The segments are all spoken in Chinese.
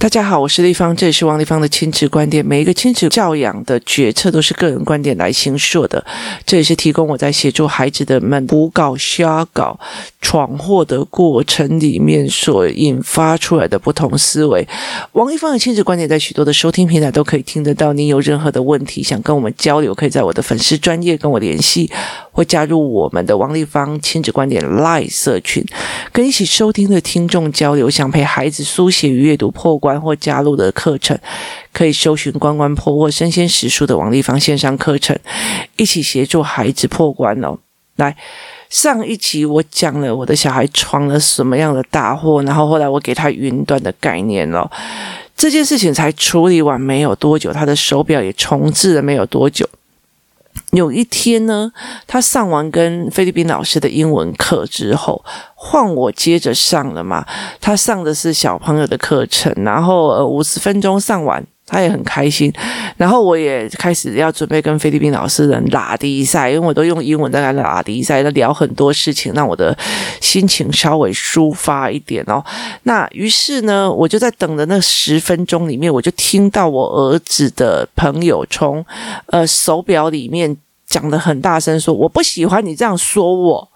大家好，我是丽芳，这里是王丽芳的亲子观点。每一个亲子教养的决策都是个人观点来形塑的，这也是提供我在协助孩子的们胡搞瞎搞闯祸的过程里面所引发出来的不同思维。王丽芳的亲子观点在许多的收听平台都可以听得到。您有任何的问题想跟我们交流，可以在我的粉丝专业跟我联系，或加入我们的王立芳亲子观点 Live 社群，跟一起收听的听众交流。想陪孩子书写与阅读破关。或加入的课程，可以搜寻“关关破”或“身先实书”的王立芳线上课程，一起协助孩子破关哦。来，上一集我讲了我的小孩闯了什么样的大祸，然后后来我给他云端的概念哦。这件事情才处理完没有多久，他的手表也重置了没有多久。有一天呢，他上完跟菲律宾老师的英文课之后，换我接着上了嘛。他上的是小朋友的课程，然后呃五十分钟上完。他也很开心，然后我也开始要准备跟菲律宾老师人拉迪赛，因为我都用英文在跟他拉迪赛，他聊很多事情，让我的心情稍微抒发一点哦。那于是呢，我就在等的那十分钟里面，我就听到我儿子的朋友从呃手表里面讲的很大声说：“我不喜欢你这样说我。”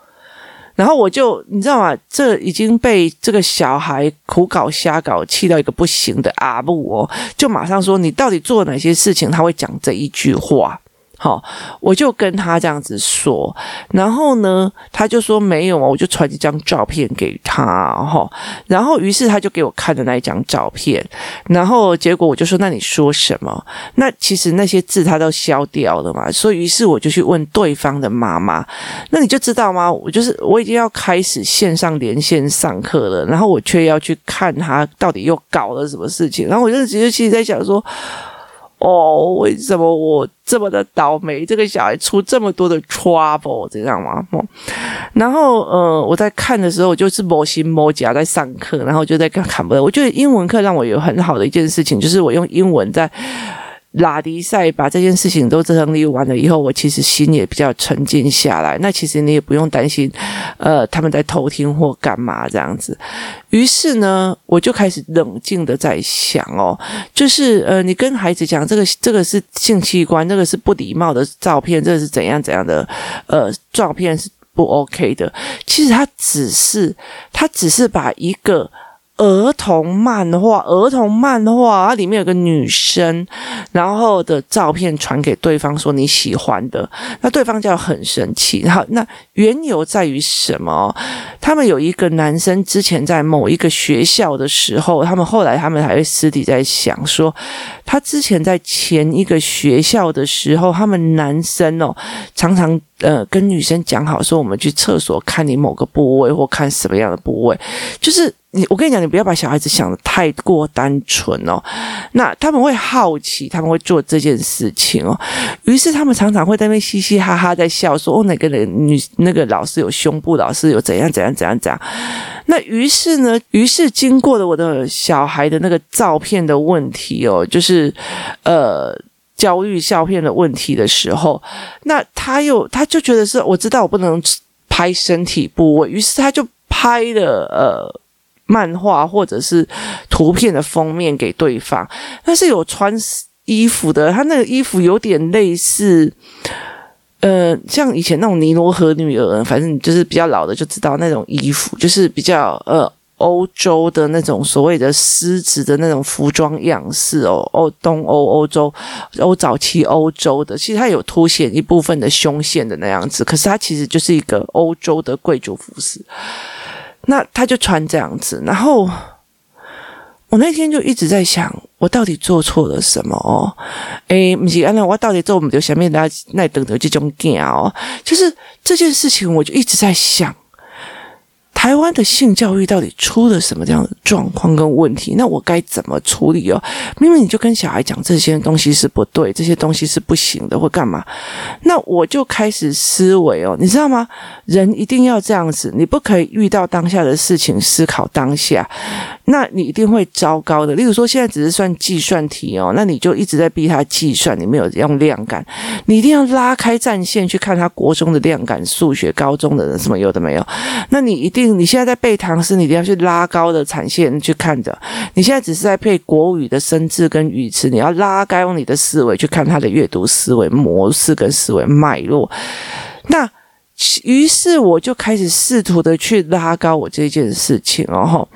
然后我就你知道吗？这已经被这个小孩苦搞瞎搞气到一个不行的阿布哦，就马上说，你到底做了哪些事情？他会讲这一句话。好，我就跟他这样子说，然后呢，他就说没有啊，我就传一张照片给他，哈，然后于是他就给我看的那一张照片，然后结果我就说，那你说什么？那其实那些字他都消掉了嘛，所以于是我就去问对方的妈妈，那你就知道吗？我就是我已经要开始线上连线上课了，然后我却要去看他到底又搞了什么事情，然后我就直接其实在想说。哦，为什么我这么的倒霉？这个小孩出这么多的 trouble，知道吗？哦，然后呃，我在看的时候，我就是摸心摸甲在上课，然后就在看看不。我觉得英文课让我有很好的一件事情，就是我用英文在。拉迪赛把这件事情都整理完了以后，我其实心也比较沉静下来。那其实你也不用担心，呃，他们在偷听或干嘛这样子。于是呢，我就开始冷静的在想哦，就是呃，你跟孩子讲这个这个是性器官，这个是不礼貌的照片，这个是怎样怎样的呃照片是不 OK 的。其实他只是他只是把一个。儿童漫画，儿童漫画，它里面有个女生，然后的照片传给对方说你喜欢的，那对方就很生气。然后那缘由在于什么？他们有一个男生之前在某一个学校的时候，他们后来他们还会私底在想说，他之前在前一个学校的时候，他们男生哦常常呃跟女生讲好说，我们去厕所看你某个部位或看什么样的部位，就是。你我跟你讲，你不要把小孩子想得太过单纯哦。那他们会好奇，他们会做这件事情哦。于是他们常常会在那边嘻嘻哈哈在笑，说：“哦，哪个人女那个老师有胸部，老师有怎样怎样怎样怎样。”那于是呢，于是经过了我的小孩的那个照片的问题哦，就是呃焦虑照片的问题的时候，那他又他就觉得是我知道我不能拍身体部位，于是他就拍了呃。漫画或者是图片的封面给对方，但是有穿衣服的，他那个衣服有点类似，呃，像以前那种尼罗河女儿，反正就是比较老的就知道那种衣服，就是比较呃欧洲的那种所谓的狮子的那种服装样式哦，欧东欧欧洲欧早期欧洲的，其实它有凸显一部分的胸线的那样子，可是它其实就是一个欧洲的贵族服饰。那他就穿这样子，然后我那天就一直在想，我到底做错了什么哦？诶，不是，那我到底做我们就下面那那等的这种惊哦，就是这件事情，我就一直在想。台湾的性教育到底出了什么这样的状况跟问题？那我该怎么处理哦？明明你就跟小孩讲这些东西是不对，这些东西是不行的，或干嘛？那我就开始思维哦，你知道吗？人一定要这样子，你不可以遇到当下的事情思考当下，那你一定会糟糕的。例如说，现在只是算计算题哦，那你就一直在逼他计算，你没有用量感，你一定要拉开战线去看他国中的量感、数学高中的人什么有的没有，那你一定。你现在在背唐诗，你一定要去拉高的产线去看的。你现在只是在背国语的生字跟语词，你要拉高用你的思维去看他的阅读思维模式跟思维脉络。那于是我就开始试图的去拉高我这件事情，然后，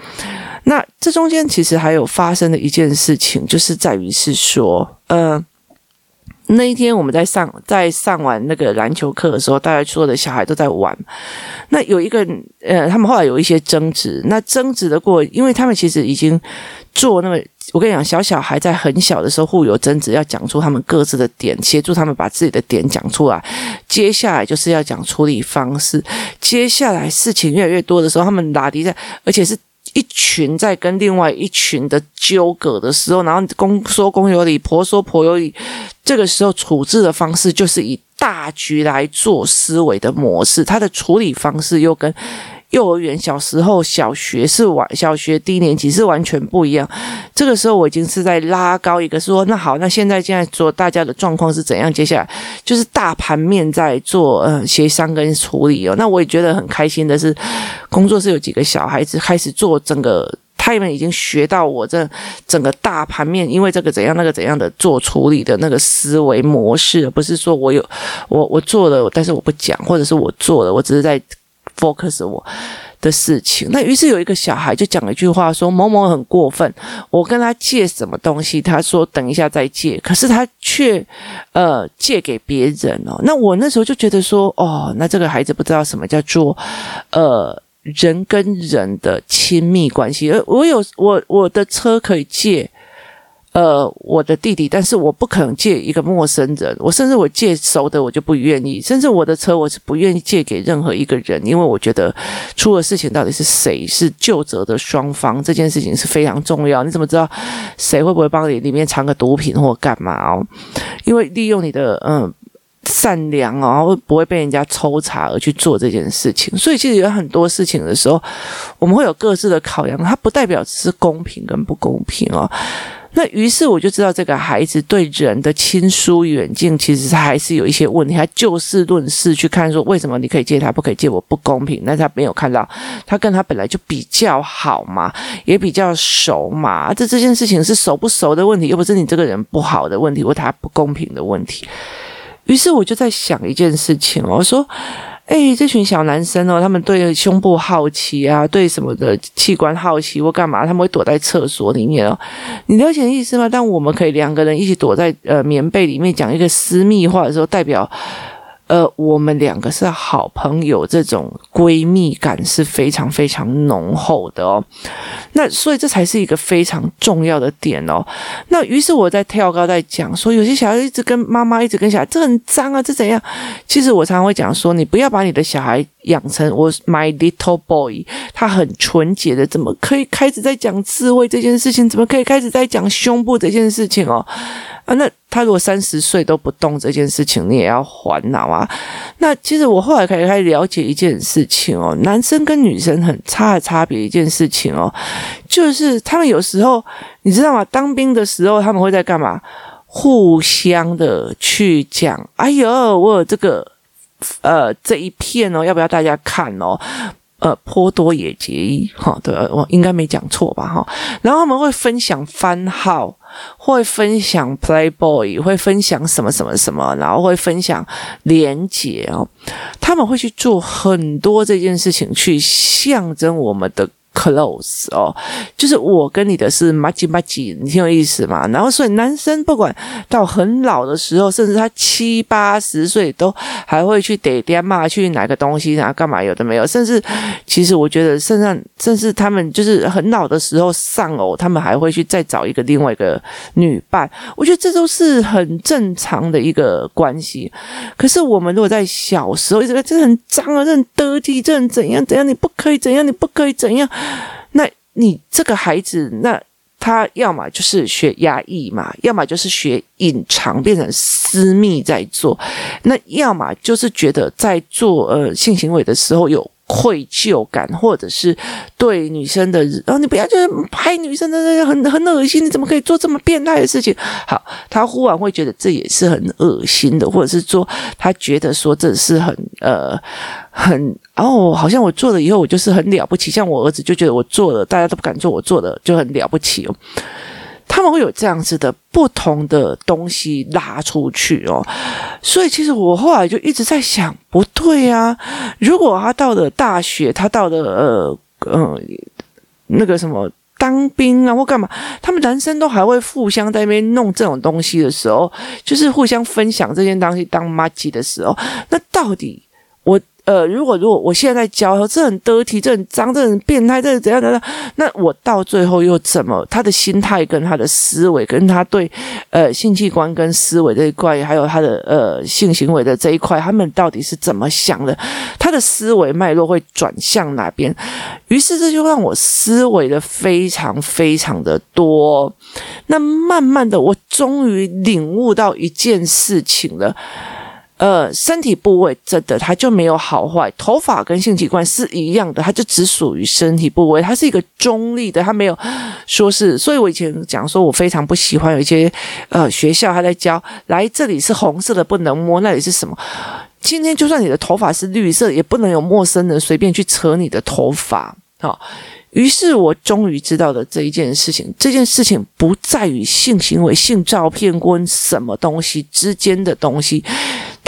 那这中间其实还有发生的一件事情，就是在于是说，呃。那一天我们在上在上完那个篮球课的时候，大家所有的小孩都在玩。那有一个呃，他们后来有一些争执。那争执的过，因为他们其实已经做那么，我跟你讲，小小孩在很小的时候互有争执，要讲出他们各自的点，协助他们把自己的点讲出来。接下来就是要讲处理方式。接下来事情越来越多的时候，他们拉低在，而且是。一群在跟另外一群的纠葛的时候，然后公说公有理，婆说婆有理，这个时候处置的方式就是以大局来做思维的模式，他的处理方式又跟。幼儿园小时候，小学是完，小学低年级是完全不一样。这个时候我已经是在拉高一个说，那好，那现在现在做大家的状况是怎样？接下来就是大盘面在做呃协商跟处理哦。那我也觉得很开心的是，工作室有几个小孩子开始做整个，他们已经学到我这整个大盘面，因为这个怎样那个怎样的做处理的那个思维模式，不是说我有我我做了，但是我不讲，或者是我做了，我只是在。Focus 我的事情，那于是有一个小孩就讲了一句话说，某某很过分，我跟他借什么东西，他说等一下再借，可是他却呃借给别人哦。那我那时候就觉得说，哦，那这个孩子不知道什么叫做呃人跟人的亲密关系，而我有我我的车可以借。呃，我的弟弟，但是我不可能借一个陌生人，我甚至我借熟的我就不愿意，甚至我的车我是不愿意借给任何一个人，因为我觉得出了事情到底是谁是就责的双方，这件事情是非常重要。你怎么知道谁会不会帮你里面藏个毒品或干嘛哦？因为利用你的嗯善良哦，会不会被人家抽查而去做这件事情，所以其实有很多事情的时候，我们会有各自的考量，它不代表只是公平跟不公平哦。那于是我就知道，这个孩子对人的亲疏远近，其实他还是有一些问题。他就事论事去看，说为什么你可以借他，不可以借我，不公平。但是他没有看到，他跟他本来就比较好嘛，也比较熟嘛。这这件事情是熟不熟的问题，又不是你这个人不好的问题，或他不公平的问题。于是我就在想一件事情，我说。哎，这群小男生哦，他们对胸部好奇啊，对什么的器官好奇或干嘛，他们会躲在厕所里面哦。你了解意思吗？但我们可以两个人一起躲在呃棉被里面讲一个私密话的时候，代表。呃，我们两个是好朋友，这种闺蜜感是非常非常浓厚的哦。那所以这才是一个非常重要的点哦。那于是我在跳高在讲说，有些小孩一直跟妈妈一直跟小孩，这很脏啊，这怎样？其实我常常会讲说，你不要把你的小孩养成我 my little boy，他很纯洁的，怎么可以开始在讲智慧这件事情？怎么可以开始在讲胸部这件事情哦？啊，那他如果三十岁都不动这件事情，你也要还脑啊。那其实我后来可以开始了解一件事情哦，男生跟女生很差的差别一件事情哦，就是他们有时候你知道吗？当兵的时候他们会在干嘛？互相的去讲，哎呦，我有这个呃这一片哦，要不要大家看哦？呃，颇多野结衣，哈，对，我应该没讲错吧，哈。然后他们会分享番号，会分享 Playboy，会分享什么什么什么，然后会分享连结哦。他们会去做很多这件事情，去象征我们的。Close 哦，就是我跟你的是麻吉麻吉，你挺有意思嘛。然后所以男生不管到很老的时候，甚至他七八十岁都还会去点点骂去拿个东西，然后干嘛有的没有。甚至其实我觉得，甚至甚至他们就是很老的时候丧偶，他们还会去再找一个另外一个女伴。我觉得这都是很正常的一个关系。可是我们如果在小时候一直在这很脏啊，这很得体，这很怎样怎样，你不可以怎样，你不可以怎样。那你这个孩子，那他要么就是学压抑嘛，要么就是学隐藏，变成私密在做，那要么就是觉得在做呃性行为的时候有愧疚感，或者是对女生的，然、后你不要就是拍女生的，很很恶心，你怎么可以做这么变态的事情？好，他忽然会觉得这也是很恶心的，或者是说他觉得说这是很呃很哦，好像我做了以后我就是很了不起，像我儿子就觉得我做了大家都不敢做，我做的就很了不起哦。他们会有这样子的不同的东西拉出去哦，所以其实我后来就一直在想，不对啊！如果他到了大学，他到了呃呃那个什么当兵啊或干嘛，他们男生都还会互相在那边弄这种东西的时候，就是互相分享这件东西当麻吉的时候，那到底？呃，如果如果我现在在教，这很得体，这很脏，这很变态，这怎样怎样？那我到最后又怎么？他的心态跟他的思维，跟他对呃性器官跟思维这一块，还有他的呃性行为的这一块，他们到底是怎么想的？他的思维脉络会转向哪边？于是这就让我思维的非常非常的多。那慢慢的，我终于领悟到一件事情了。呃，身体部位真的它就没有好坏，头发跟性器官是一样的，它就只属于身体部位，它是一个中立的，它没有说是。所以我以前讲说，我非常不喜欢有一些呃学校他在教，来这里是红色的不能摸，那里是什么？今天就算你的头发是绿色，也不能有陌生人随便去扯你的头发。好，于是我终于知道了这一件事情，这件事情不在于性行为、性照片跟什么东西之间的东西。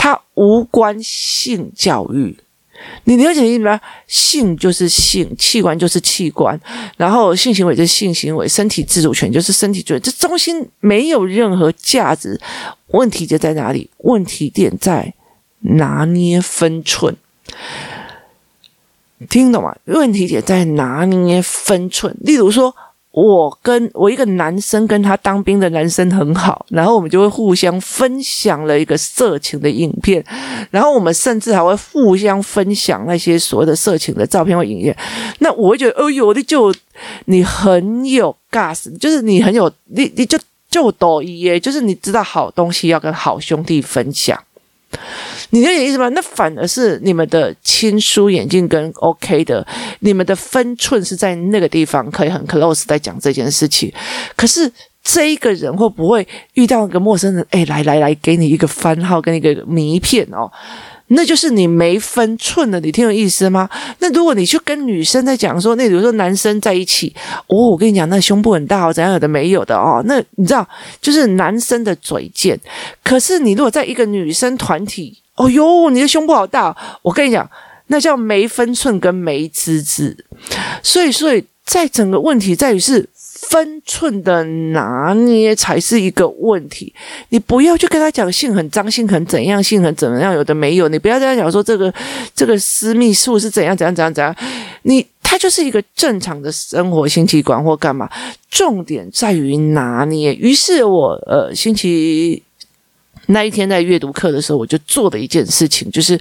它无关性教育，你了解意思吗？性就是性，器官就是器官，然后性行为就是性行为，身体自主权就是身体权，这中心没有任何价值。问题就在哪里？问题点在拿捏分寸，听懂吗？问题点在拿捏分寸，例如说。我跟我一个男生跟他当兵的男生很好，然后我们就会互相分享了一个色情的影片，然后我们甚至还会互相分享那些所谓的色情的照片或影片。那我会觉得，哦哟，你就你很有 gas，就是你很有你你就就多一耶，就是你知道好东西要跟好兄弟分享。你理解意思吗？那反而是你们的亲疏眼镜跟 OK 的，你们的分寸是在那个地方，可以很 close 在讲这件事情。可是这一个人会不会遇到一个陌生人？哎，来来来，给你一个番号跟一个名片哦。那就是你没分寸的，你听有意思吗？那如果你去跟女生在讲说，那比如说男生在一起，哦，我跟你讲，那胸部很大哦，怎样有的没有的哦，那你知道，就是男生的嘴贱。可是你如果在一个女生团体，哦哟，你的胸部好大，我跟你讲，那叫没分寸跟没资质。所以，所以在整个问题在于是。分寸的拿捏才是一个问题。你不要去跟他讲性很脏，性很怎样，性很怎样，有的没有。你不要跟他讲说这个这个私密处是怎样怎样怎样怎样。你他就是一个正常的生活性器官或干嘛。重点在于拿捏。于是我呃星期那一天在阅读课的时候，我就做的一件事情就是。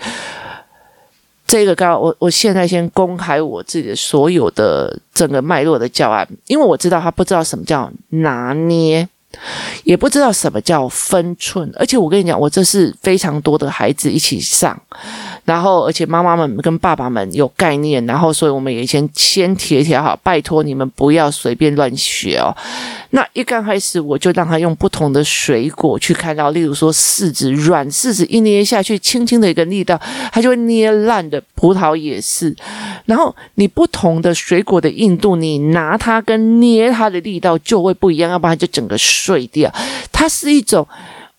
这个刚我我现在先公开我自己的所有的整个脉络的教案，因为我知道他不知道什么叫拿捏，也不知道什么叫分寸，而且我跟你讲，我这是非常多的孩子一起上。然后，而且妈妈们跟爸爸们有概念，然后，所以我们也先先贴贴好，拜托你们不要随便乱学哦。那一刚开始，我就让他用不同的水果去看到，例如说柿子，软柿子一捏下去，轻轻的一个力道，它就会捏烂的。葡萄也是。然后你不同的水果的硬度，你拿它跟捏它的力道就会不一样，要不然就整个碎掉。它是一种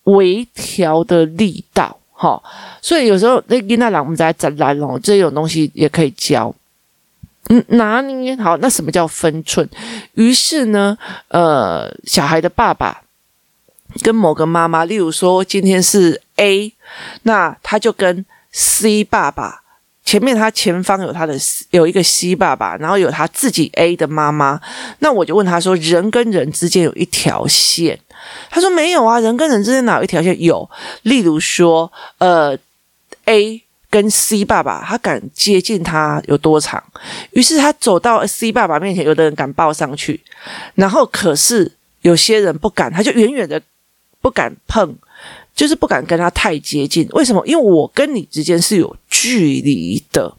微调的力道。好、哦，所以有时候那囡仔我们在展览哦，这种东西也可以教。嗯，拿捏好，那什么叫分寸？于是呢，呃，小孩的爸爸跟某个妈妈，例如说今天是 A，那他就跟 C 爸爸前面他前方有他的有一个 C 爸爸，然后有他自己 A 的妈妈，那我就问他说：人跟人之间有一条线？他说没有啊，人跟人之间哪有一条线？有，例如说，呃，A 跟 C 爸爸，他敢接近他有多长？于是他走到 C 爸爸面前，有的人敢抱上去，然后可是有些人不敢，他就远远的不敢碰，就是不敢跟他太接近。为什么？因为我跟你之间是有距离的。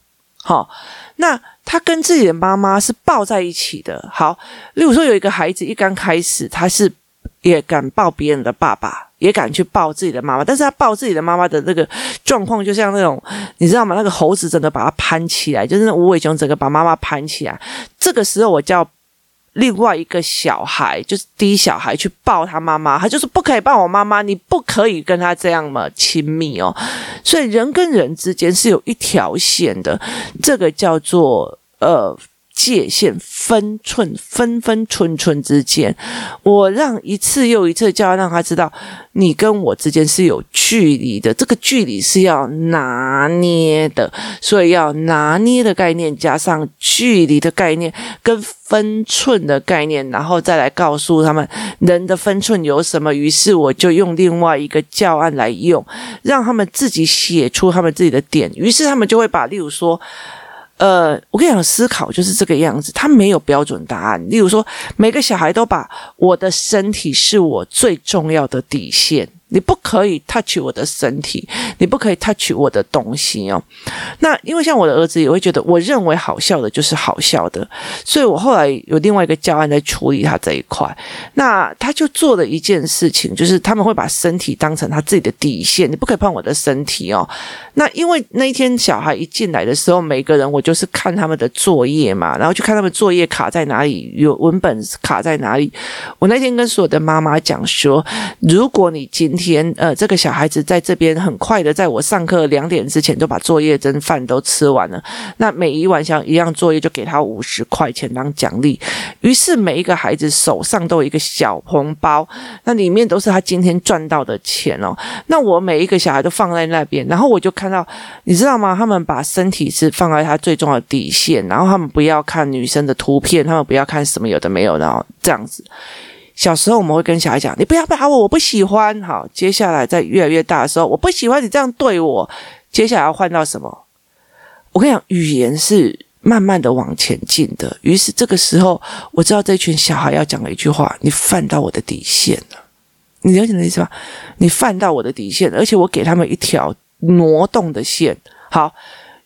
好，那他跟自己的妈妈是抱在一起的。好，例如说有一个孩子一刚开始，他是也敢抱别人的爸爸，也敢去抱自己的妈妈，但是他抱自己的妈妈的那个状况，就像那种你知道吗？那个猴子整个把他攀起来，就是那无尾熊整个把妈妈攀起来。这个时候我叫。另外一个小孩就是第一小孩去抱他妈妈，他就是不可以抱我妈妈，你不可以跟他这样嘛亲密哦。所以人跟人之间是有一条线的，这个叫做呃。界限分寸，分分寸寸之间，我让一次又一次，就要让他知道，你跟我之间是有距离的，这个距离是要拿捏的，所以要拿捏的概念加上距离的概念跟分寸的概念，然后再来告诉他们人的分寸有什么。于是我就用另外一个教案来用，让他们自己写出他们自己的点，于是他们就会把，例如说。呃，我跟你讲，思考就是这个样子，它没有标准答案。例如说，每个小孩都把我的身体是我最重要的底线。你不可以 touch 我的身体，你不可以 touch 我的东西哦。那因为像我的儿子也会觉得，我认为好笑的就是好笑的，所以我后来有另外一个教案在处理他这一块。那他就做了一件事情，就是他们会把身体当成他自己的底线，你不可以碰我的身体哦。那因为那一天小孩一进来的时候，每个人我就是看他们的作业嘛，然后去看他们作业卡在哪里，有文本卡在哪里。我那天跟所有的妈妈讲说，如果你今天天，呃，这个小孩子在这边很快的，在我上课两点之前就把作业跟饭都吃完了。那每一晚像一样作业就给他五十块钱当奖励。于是每一个孩子手上都有一个小红包，那里面都是他今天赚到的钱哦。那我每一个小孩都放在那边，然后我就看到，你知道吗？他们把身体是放在他最重要的底线，然后他们不要看女生的图片，他们不要看什么有的没有的，然后这样子。小时候我们会跟小孩讲：“你不要打我，我不喜欢。”好，接下来在越来越大的时候，我不喜欢你这样对我。接下来要换到什么？我跟你讲，语言是慢慢的往前进的。于是这个时候，我知道这群小孩要讲的一句话：“你犯到我的底线了。”你了解的意思吧？你犯到我的底线，而且我给他们一条挪动的线。好。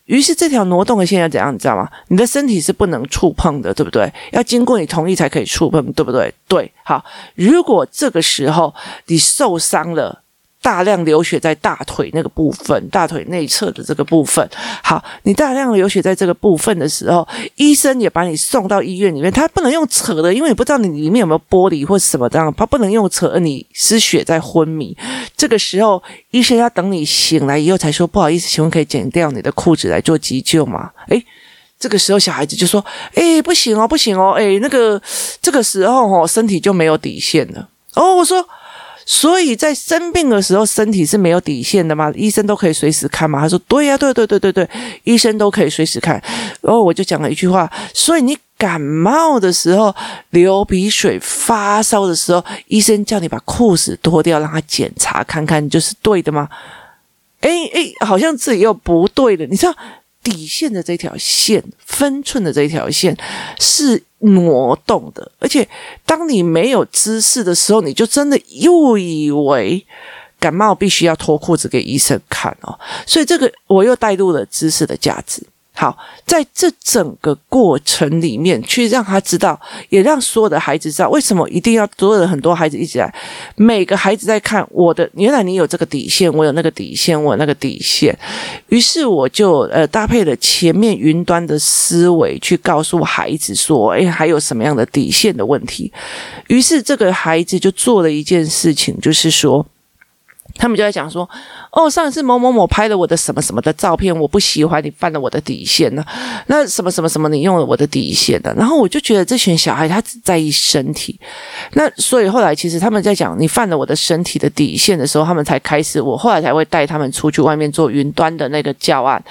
于是这条挪动的线要怎样，你知道吗？你的身体是不能触碰的，对不对？要经过你同意才可以触碰，对不对？对，好。如果这个时候你受伤了。大量流血在大腿那个部分，大腿内侧的这个部分。好，你大量流血在这个部分的时候，医生也把你送到医院里面，他不能用扯的，因为你不知道你里面有没有玻璃或什么这样，他不能用扯，你失血在昏迷。这个时候，医生要等你醒来以后才说，不好意思，请问可以剪掉你的裤子来做急救吗？诶，这个时候小孩子就说，诶，不行哦，不行哦，诶，那个这个时候哦，身体就没有底线了。哦，我说。所以在生病的时候，身体是没有底线的吗？医生都可以随时看吗？他说：“对呀，对对对对对，医生都可以随时看。”然后我就讲了一句话：“所以你感冒的时候、流鼻水、发烧的时候，医生叫你把裤子脱掉，让他检查看看，就是对的吗？”诶诶，好像自己又不对了，你知道？底线的这条线，分寸的这条线是挪动的，而且当你没有知识的时候，你就真的又以为感冒必须要脱裤子给医生看哦，所以这个我又带入了知识的价值。好，在这整个过程里面，去让他知道，也让所有的孩子知道，为什么一定要所有的很多孩子一起来，每个孩子在看我的，原来你有这个底线，我有那个底线，我有那个底线。于是我就呃搭配了前面云端的思维，去告诉孩子说，诶，还有什么样的底线的问题。于是这个孩子就做了一件事情，就是说。他们就在讲说，哦，上一次某某某拍了我的什么什么的照片，我不喜欢你犯了我的底线呢。那什么什么什么，你用了我的底线的。然后我就觉得这群小孩他只在意身体。那所以后来其实他们在讲你犯了我的身体的底线的时候，他们才开始。我后来才会带他们出去外面做云端的那个教案。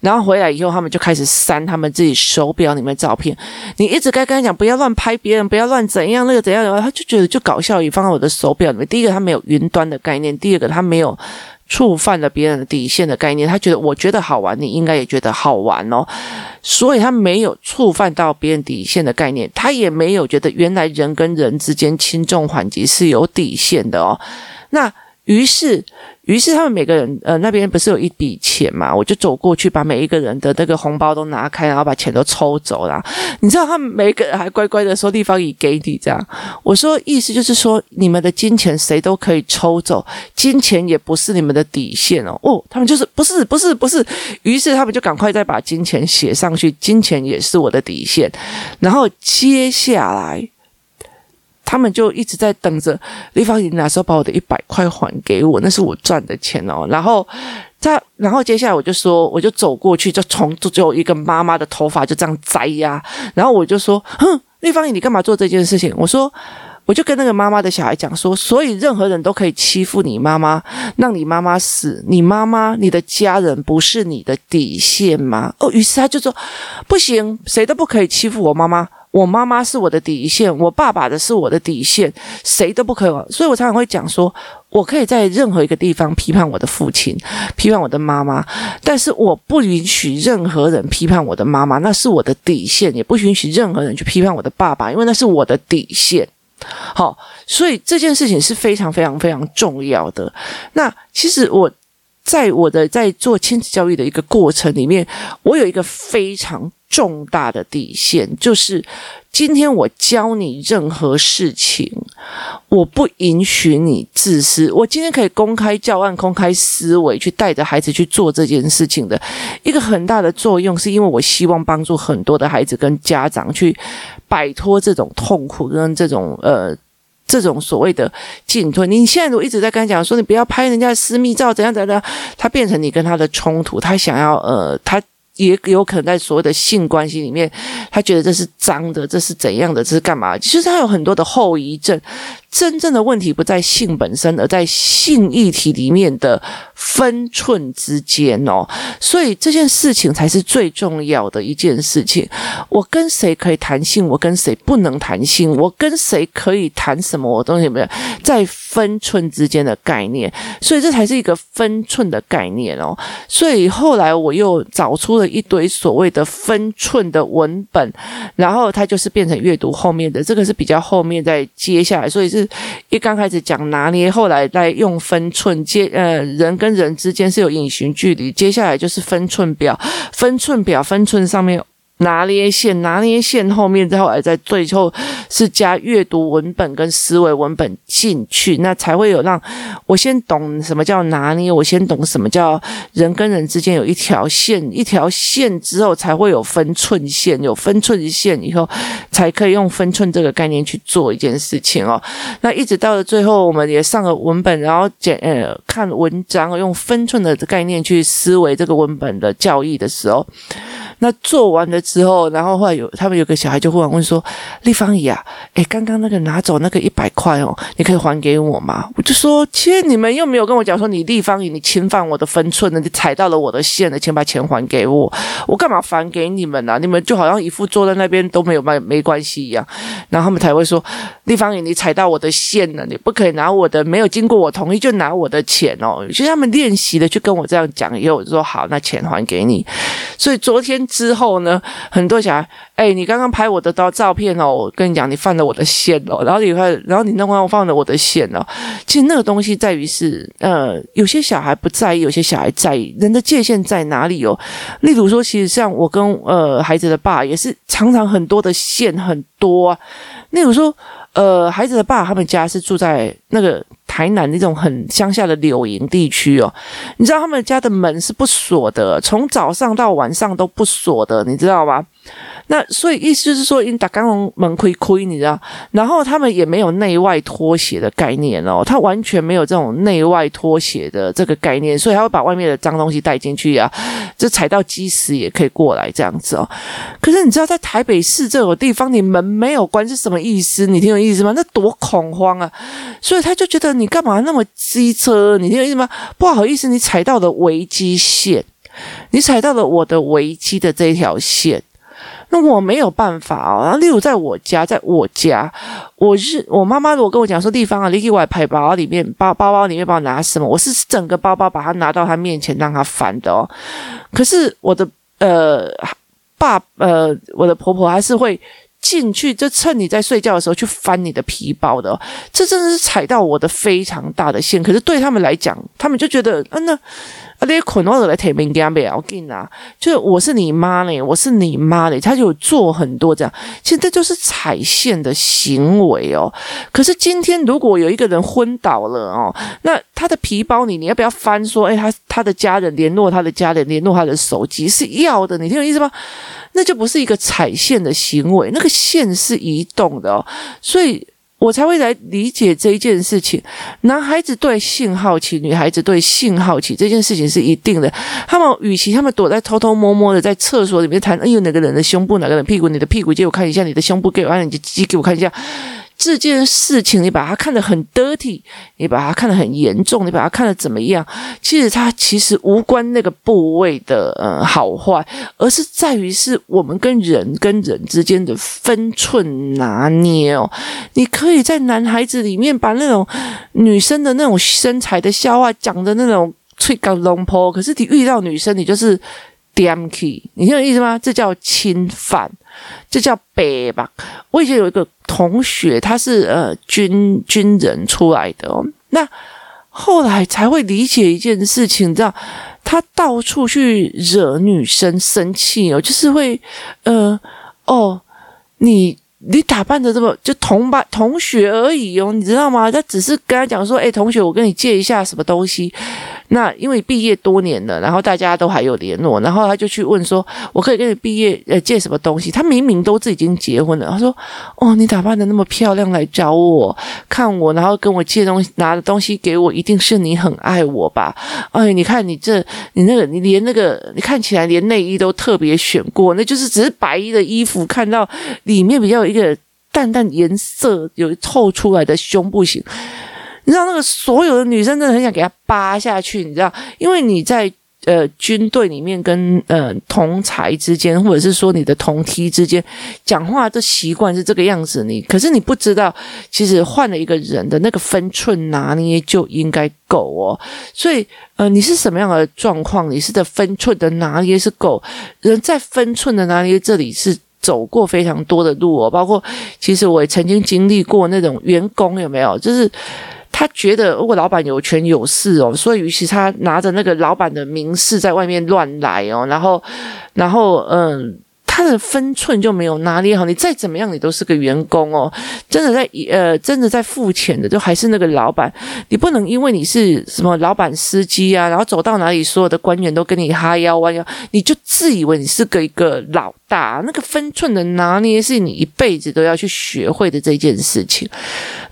然后回来以后，他们就开始删他们自己手表里面的照片。你一直该跟他讲不要乱拍别人，不要乱怎样那个怎样的话，他就觉得就搞笑。也放在我的手表里面，第一个他没有云端的概念，第二个。他没有触犯了别人的底线的概念，他觉得我觉得好玩，你应该也觉得好玩哦，所以他没有触犯到别人底线的概念，他也没有觉得原来人跟人之间轻重缓急是有底线的哦。那于是。于是他们每个人，呃，那边不是有一笔钱嘛？我就走过去，把每一个人的那个红包都拿开，然后把钱都抽走了。你知道他们每个人还乖乖的说地方已给你这样。我说意思就是说，你们的金钱谁都可以抽走，金钱也不是你们的底线哦。哦，他们就是不是不是不是。于是他们就赶快再把金钱写上去，金钱也是我的底线。然后接下来。他们就一直在等着立方体哪时候把我的一百块还给我，那是我赚的钱哦。然后他，然后接下来我就说，我就走过去，就从就有一个妈妈的头发就这样摘呀。然后我就说，哼，立方体，你干嘛做这件事情？我说，我就跟那个妈妈的小孩讲说，所以任何人都可以欺负你妈妈，让你妈妈死。你妈妈，你的家人不是你的底线吗？哦，于是他就说，不行，谁都不可以欺负我妈妈。我妈妈是我的底线，我爸爸的是我的底线，谁都不可以。所以我常常会讲说，我可以在任何一个地方批判我的父亲，批判我的妈妈，但是我不允许任何人批判我的妈妈，那是我的底线，也不允许任何人去批判我的爸爸，因为那是我的底线。好，所以这件事情是非常非常非常重要的。那其实我。在我的在做亲子教育的一个过程里面，我有一个非常重大的底线，就是今天我教你任何事情，我不允许你自私。我今天可以公开教案、公开思维，去带着孩子去做这件事情的一个很大的作用，是因为我希望帮助很多的孩子跟家长去摆脱这种痛苦跟这种呃。这种所谓的进退，你现在如果一直在跟他讲说，你不要拍人家私密照，怎样怎样，他变成你跟他的冲突，他想要呃，他。也有可能在所谓的性关系里面，他觉得这是脏的，这是怎样的，这是干嘛？其实他有很多的后遗症。真正的问题不在性本身，而在性议题里面的分寸之间哦。所以这件事情才是最重要的一件事情。我跟谁可以谈性，我跟谁不能谈性，我跟谁可以谈什么，我东西没有在分寸之间的概念。所以这才是一个分寸的概念哦。所以后来我又找出了。一堆所谓的分寸的文本，然后它就是变成阅读后面的这个是比较后面再接下来，所以是一刚开始讲拿捏，后来再用分寸接呃人跟人之间是有隐形距离，接下来就是分寸表，分寸表分寸上面。拿捏线，拿捏线后面，之后还在最后是加阅读文本跟思维文本进去，那才会有让我先懂什么叫拿捏，我先懂什么叫人跟人之间有一条线，一条线之后才会有分寸线，有分寸线以后才可以用分寸这个概念去做一件事情哦。那一直到了最后，我们也上了文本，然后简呃看文章，用分寸的概念去思维这个文本的教义的时候。那做完了之后，然后后来有他们有个小孩就忽然问说：“立方姨啊，诶，刚刚那个拿走那个一百块哦，你可以还给我吗？”我就说：“其实你们又没有跟我讲说你立方姨你侵犯我的分寸了，你踩到了我的线了，请把钱还给我。我干嘛还给你们呢、啊？你们就好像一副坐在那边都没有没没关系一样。然后他们才会说：立方姨你踩到我的线了，你不可以拿我的，没有经过我同意就拿我的钱哦。其实他们练习的就跟我这样讲，以后我就说好，那钱还给你。所以昨天。之后呢，很多小孩，哎，你刚刚拍我的照照片哦，我跟你讲，你犯了我的线哦，然后你看，然后你弄完我犯了我的线哦。其实那个东西在于是，呃，有些小孩不在意，有些小孩在意，人的界限在哪里哦？例如说，其实像我跟呃孩子的爸也是常常很多的线很多啊。例如说，呃，孩子的爸他们家是住在那个。台南那种很乡下的柳营地区哦，你知道他们家的门是不锁的，从早上到晚上都不锁的，你知道吗？那所以意思就是说，因打刚龙门亏亏，你知道，然后他们也没有内外拖鞋的概念哦，他完全没有这种内外拖鞋的这个概念，所以他会把外面的脏东西带进去啊，就踩到鸡屎也可以过来这样子哦。可是你知道，在台北市这种地方，你门没有关是什么意思？你听有意思吗？那多恐慌啊！所以他就觉得你干嘛那么机车？你听有意思吗？不好意思，你踩到了危机线，你踩到了我的危机的这一条线。那我没有办法哦。然后，例如在我家，在我家，我是我妈妈如果跟我讲说，地方啊，你给我拍包包里面包包包里面帮我拿什么？我是整个包包把它拿到他面前让他翻的哦。可是我的呃爸呃我的婆婆还是会进去，就趁你在睡觉的时候去翻你的皮包的，这真的是踩到我的非常大的线。可是对他们来讲，他们就觉得，嗯、啊，那啊，那些捆我来提名干不要紧啊，就是我是你妈嘞，我是你妈嘞，他就有做很多这样，其实这就是踩线的行为哦。可是今天如果有一个人昏倒了哦，那他的皮包里你要不要翻？说，哎，他他的家人联络他的家人，联络他的手机是要的，你听我意思吗？那就不是一个踩线的行为，那个线是移动的哦，所以我才会来理解这一件事情。男孩子对性好奇，女孩子对性好奇，这件事情是一定的。他们与其他们躲在偷偷摸摸的在厕所里面谈，哎呦，哪个人的胸部，哪个人屁股，你的屁股借我看一下，你的胸部给我看，你的鸡给我看一下。这件事情，你把它看得很 dirty，你把它看得很严重，你把它看得怎么样？其实它其实无关那个部位的呃好坏，而是在于是我们跟人跟人之间的分寸拿捏哦。你可以在男孩子里面把那种女生的那种身材的笑话讲的那种吹高龙坡，可是你遇到女生，你就是。DMK，你听我意思吗？这叫侵犯，这叫背吧。我以前有一个同学，他是呃军军人出来的哦，那后来才会理解一件事情，你知道他到处去惹女生生气哦，就是会呃哦你。你打扮的这么就同班同学而已哦，你知道吗？他只是跟他讲说：“诶，同学，我跟你借一下什么东西。”那因为毕业多年了，然后大家都还有联络，然后他就去问说：“我可以跟你毕业呃借什么东西？”他明明都是已经结婚了，他说：“哦，你打扮的那么漂亮来找我看我，然后跟我借东西，拿的东西给我，一定是你很爱我吧？哎，你看你这你那个你连那个你看起来连内衣都特别选过，那就是只是白衣的衣服，看到里面比较。”一个淡淡颜色有透出来的胸部型，你知道那个所有的女生真的很想给他扒下去，你知道，因为你在呃军队里面跟呃同才之间，或者是说你的同梯之间讲话的习惯是这个样子，你可是你不知道，其实换了一个人的那个分寸拿捏就应该够哦。所以呃，你是什么样的状况？你是的分寸的拿捏是够，人在分寸的拿捏这里是。走过非常多的路哦，包括其实我也曾经经历过那种员工有没有？就是他觉得如果老板有权有势哦，所以于是他拿着那个老板的名士在外面乱来哦，然后，然后嗯。他的分寸就没有拿捏好，你再怎么样，你都是个员工哦。真的在呃，真的在付钱的，就还是那个老板。你不能因为你是什么老板司机啊，然后走到哪里，所有的官员都跟你哈腰弯腰，你就自以为你是个一个老大。那个分寸的拿捏，是你一辈子都要去学会的这件事情。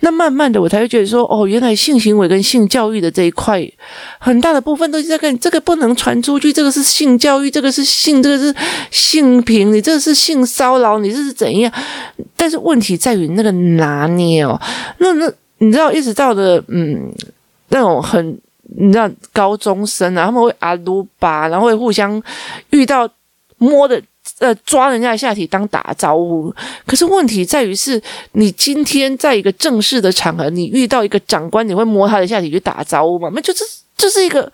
那慢慢的，我才会觉得说，哦，原来性行为跟性教育的这一块，很大的部分都是在跟这个不能传出去，这个是性教育，这个是性，这个是性平，你这是性骚扰，你这是怎样？但是问题在于那个拿捏哦，那那你知道，一直到的嗯，那种很你知道高中生啊，他们会阿鲁巴，然后会互相遇到摸的。呃，抓人家的下体当打招呼，可是问题在于是，你今天在一个正式的场合，你遇到一个长官，你会摸他的下体去打招呼吗？那就是就是一个。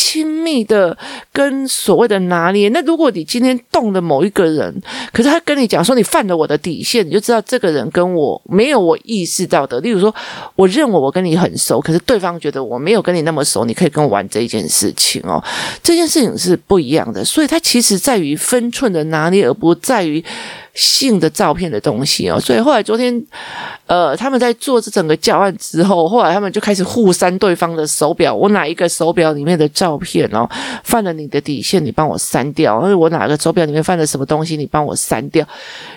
亲密的跟所谓的拿捏，那如果你今天动了某一个人，可是他跟你讲说你犯了我的底线，你就知道这个人跟我没有我意识到的。例如说，我认为我跟你很熟，可是对方觉得我没有跟你那么熟，你可以跟我玩这一件事情哦。这件事情是不一样的，所以它其实在于分寸的拿捏，而不在于。性的照片的东西哦，所以后来昨天，呃，他们在做这整个教案之后，后来他们就开始互删对方的手表。我哪一个手表里面的照片哦，犯了你的底线，你帮我删掉。或者我哪个手表里面犯了什么东西，你帮我删掉。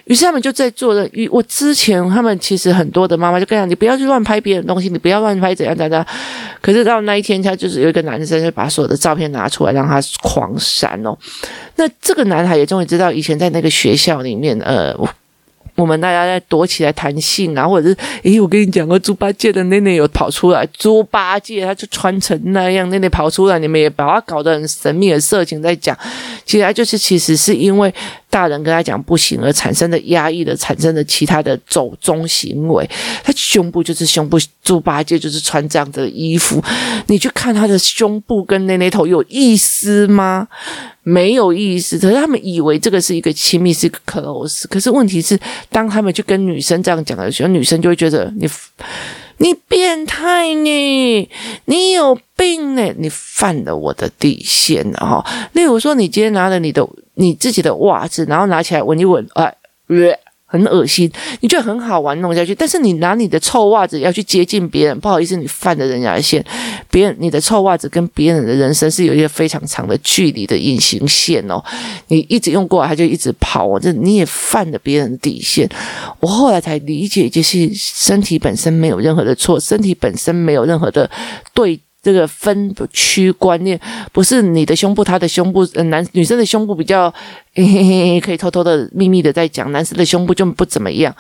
于是他们就在做的。与我之前，他们其实很多的妈妈就跟他讲，你不要去乱拍别人的东西，你不要乱拍怎样怎样。可是到那一天，他就是有一个男生就把所有的照片拿出来，让他狂删哦。那这个男孩也终于知道，以前在那个学校里面，呃，我们大家在躲起来谈性啊，或者是，诶，我跟你讲过，猪八戒的内内有跑出来，猪八戒他就穿成那样，内内跑出来，你们也把他搞得很神秘的色情在讲，其实他就是其实是因为大人跟他讲不行而产生的压抑的产生的其他的走中行为。他胸部就是胸部，猪八戒就是穿这样的衣服。你去看他的胸部跟内内头有意思吗？没有意思。可是他们以为这个是一个亲密，是一个 close。可是问题是，当他们去跟女生这样讲的时候，女生就会觉得你。你变态你？你有病呢？你犯了我的底线了哈！例如说，你今天拿了你的你自己的袜子，然后拿起来闻一闻，哎，呃很恶心，你觉得很好玩，弄下去。但是你拿你的臭袜子要去接近别人，不好意思，你犯了人家的线。别人你的臭袜子跟别人的人生是有一个非常长的距离的隐形线哦。你一直用过来，他就一直跑哦，这你也犯了别人的底线。我后来才理解，就是身体本身没有任何的错，身体本身没有任何的对。这个分区观念不是你的胸部，他的胸部，呃，男女生的胸部比较嘿嘿嘿，可以偷偷的秘密的在讲，男生的胸部就不怎么样，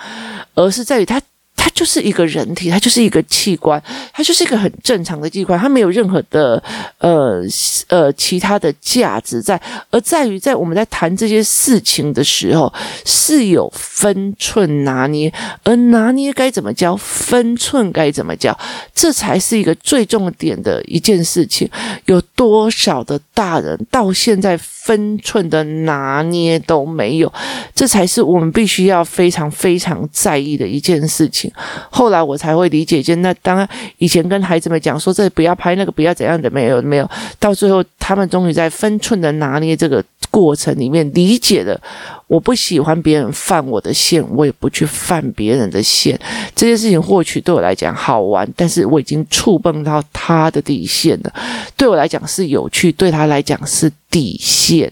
而是在于他。它就是一个人体，它就是一个器官，它就是一个很正常的器官，它没有任何的呃呃其他的价值在，而在于在我们在谈这些事情的时候是有分寸拿捏，而拿捏该怎么教，分寸该怎么教，这才是一个最重点的一件事情。有多少的大人到现在分寸的拿捏都没有，这才是我们必须要非常非常在意的一件事情。后来我才会理解，就那当以前跟孩子们讲说，这不要拍那个，不要怎样的，没有没有，到最后他们终于在分寸的拿捏这个过程里面理解了，我不喜欢别人犯我的线，我也不去犯别人的线。这件事情或许对我来讲好玩，但是我已经触碰到他的底线了。对我来讲是有趣，对他来讲是底线，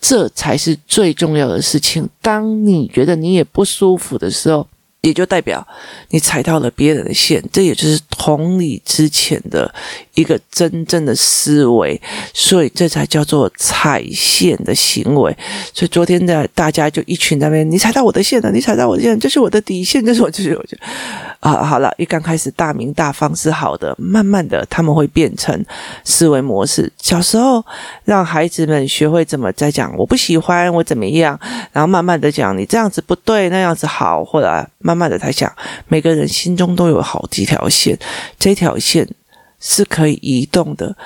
这才是最重要的事情。当你觉得你也不舒服的时候，也就代表你踩到了别人的线，这也就是同理之前的一个真正的思维，所以这才叫做踩线的行为。所以昨天的大家就一群那边，你踩到我的线了，你踩到我的线，这是我的底线，这是我，就是我，啊，好了，一刚开始大明大方是好的，慢慢的他们会变成思维模式。小时候让孩子们学会怎么在讲，我不喜欢我怎么样，然后慢慢的讲你这样子不对，那样子好，或者。慢慢的，他想，每个人心中都有好几条线，这条线是可以移动的，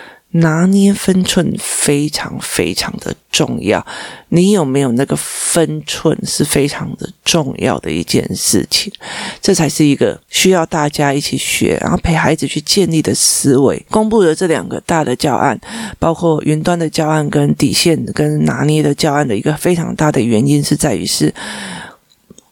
拿捏分寸非常非常的重要。你有没有那个分寸是非常的重要的一件事情，这才是一个需要大家一起学，然后陪孩子去建立的思维。公布的这两个大的教案，包括云端的教案跟底线跟拿捏的教案的一个非常大的原因是在于是。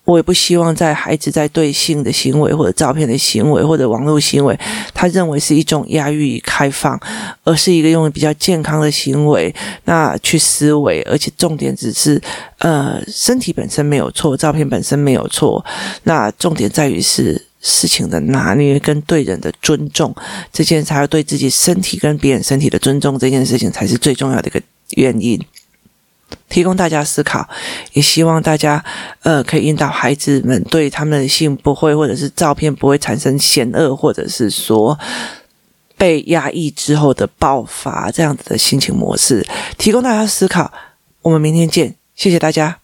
我也不希望在孩子在对性的行为，或者照片的行为，或者网络行为，他认为是一种压抑与开放，而是一个用比较健康的行为，那去思维，而且重点只是，呃，身体本身没有错，照片本身没有错，那重点在于是事情的拿捏跟对人的尊重，这件才要对自己身体跟别人身体的尊重，这件事情才是最重要的一个原因。提供大家思考，也希望大家呃可以引导孩子们对他们的性不会，或者是照片不会产生嫌恶，或者是说被压抑之后的爆发这样子的心情模式，提供大家思考。我们明天见，谢谢大家。